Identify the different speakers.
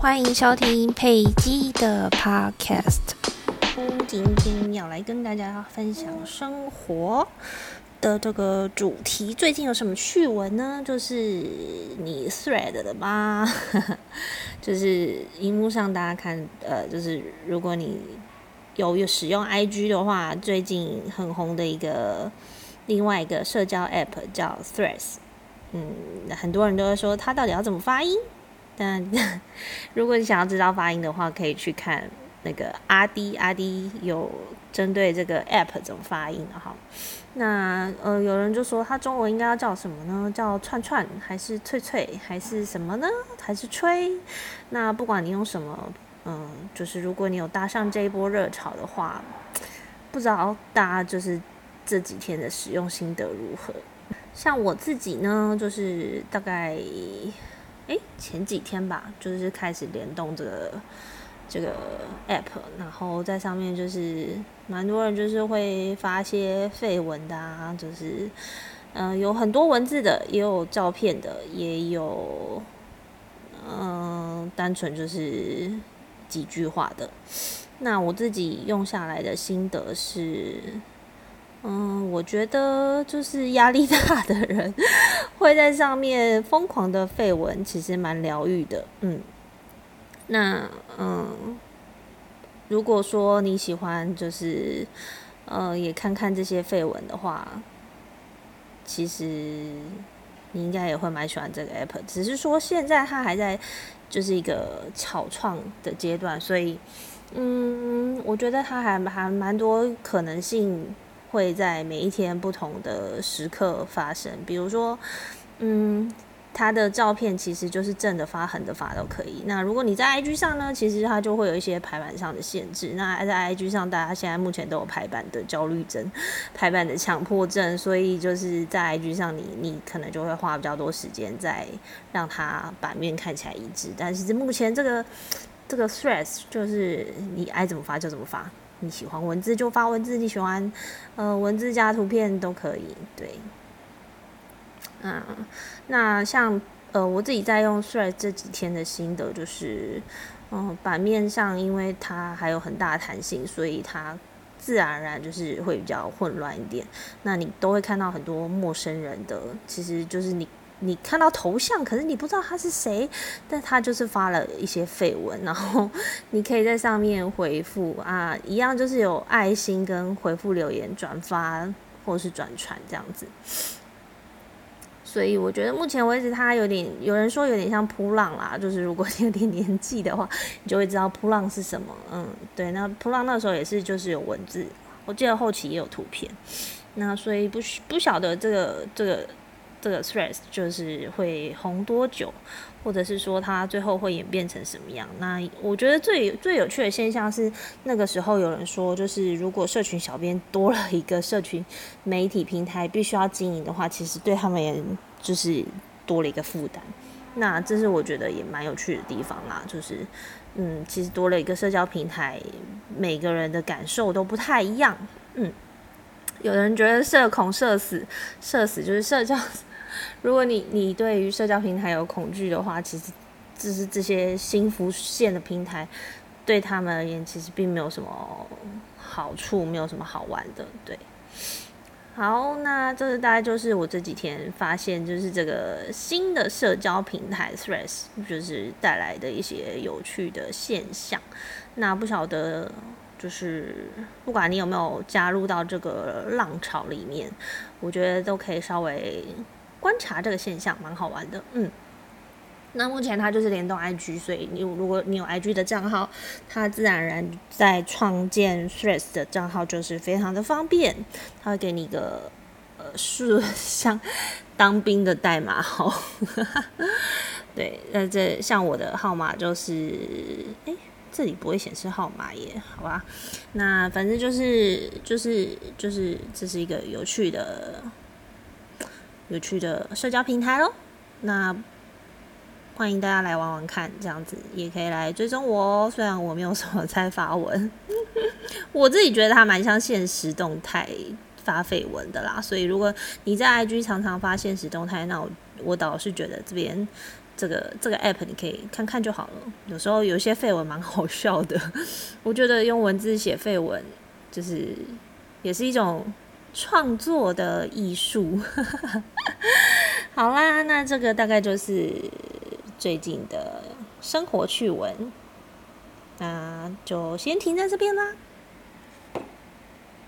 Speaker 1: 欢迎收听佩姬的 Podcast。
Speaker 2: 今天要来跟大家分享生活的这个主题。最近有什么趣闻呢？就是你 Thread 的吗？就是荧幕上大家看，呃，就是如果你有有使用 IG 的话，最近很红的一个另外一个社交 App 叫 Threads。嗯，很多人都会说它到底要怎么发音？但如果你想要知道发音的话，可以去看那个阿迪阿迪有针对这个 app 怎么发音的哈。那呃，有人就说它中文应该要叫什么呢？叫串串还是脆脆还是什么呢？还是吹？那不管你用什么，嗯，就是如果你有搭上这一波热潮的话，不知道大家就是这几天的使用心得如何？像我自己呢，就是大概。哎，前几天吧，就是开始联动这个这个 app，然后在上面就是蛮多人就是会发些废文的啊，就是嗯有很多文字的，也有照片的，也有嗯单纯就是几句话的。那我自己用下来的心得是。嗯，我觉得就是压力 大的人会在上面疯狂的废文，其实蛮疗愈的。嗯，那嗯，如果说你喜欢，就是呃，也看看这些废文的话，其实你应该也会蛮喜欢这个 app。只是说现在它还在就是一个草创的阶段，所以嗯，我觉得它还还蛮多可能性。会在每一天不同的时刻发生，比如说，嗯，他的照片其实就是正的发、横的发都可以。那如果你在 IG 上呢，其实它就会有一些排版上的限制。那在 IG 上，大家现在目前都有排版的焦虑症、排版的强迫症，所以就是在 IG 上，你你可能就会花比较多时间在让它版面看起来一致。但是目前这个这个 Threads 就是你爱怎么发就怎么发。你喜欢文字就发文字，你喜欢呃文字加图片都可以。对，嗯，那像呃我自己在用 Thread 这几天的心得就是，嗯，版面上因为它还有很大的弹性，所以它自然而然就是会比较混乱一点。那你都会看到很多陌生人的，其实就是你。你看到头像，可是你不知道他是谁，但他就是发了一些绯闻，然后你可以在上面回复啊，一样就是有爱心跟回复留言、转发或是转传这样子。所以我觉得目前为止，他有点有人说有点像扑浪啦，就是如果你有点年纪的话，你就会知道扑浪是什么。嗯，对，那扑浪那时候也是就是有文字，我记得后期也有图片。那所以不不晓得这个这个。这个 threads 就是会红多久，或者是说它最后会演变成什么样？那我觉得最最有趣的现象是，那个时候有人说，就是如果社群小编多了一个社群媒体平台，必须要经营的话，其实对他们也就是多了一个负担。那这是我觉得也蛮有趣的地方啦，就是嗯，其实多了一个社交平台，每个人的感受都不太一样。嗯，有人觉得社恐社死，社死就是社交。如果你你对于社交平台有恐惧的话，其实就是这些新浮现的平台对他们而言，其实并没有什么好处，没有什么好玩的。对，好，那这是大概就是我这几天发现，就是这个新的社交平台 Threads 就是带来的一些有趣的现象。那不晓得，就是不管你有没有加入到这个浪潮里面，我觉得都可以稍微。观察这个现象蛮好玩的，嗯，那目前它就是联动 IG，所以你如果你有 IG 的账号，它自然而然在创建 Threads 的账号就是非常的方便，它会给你一个呃是像当兵的代码号，对，那这像我的号码就是，哎，这里不会显示号码耶，好吧，那反正就是就是就是这是一个有趣的。有趣的社交平台喽，那欢迎大家来玩玩看，这样子也可以来追踪我哦。虽然我没有什么在发文，我自己觉得它蛮像现实动态发绯闻的啦。所以如果你在 IG 常常发现实动态，那我我倒是觉得这边这个这个 app 你可以看看就好了。有时候有些废文蛮好笑的，我觉得用文字写废文就是也是一种创作的艺术。好啦，那这个大概就是最近的生活趣闻，那就先停在这边啦。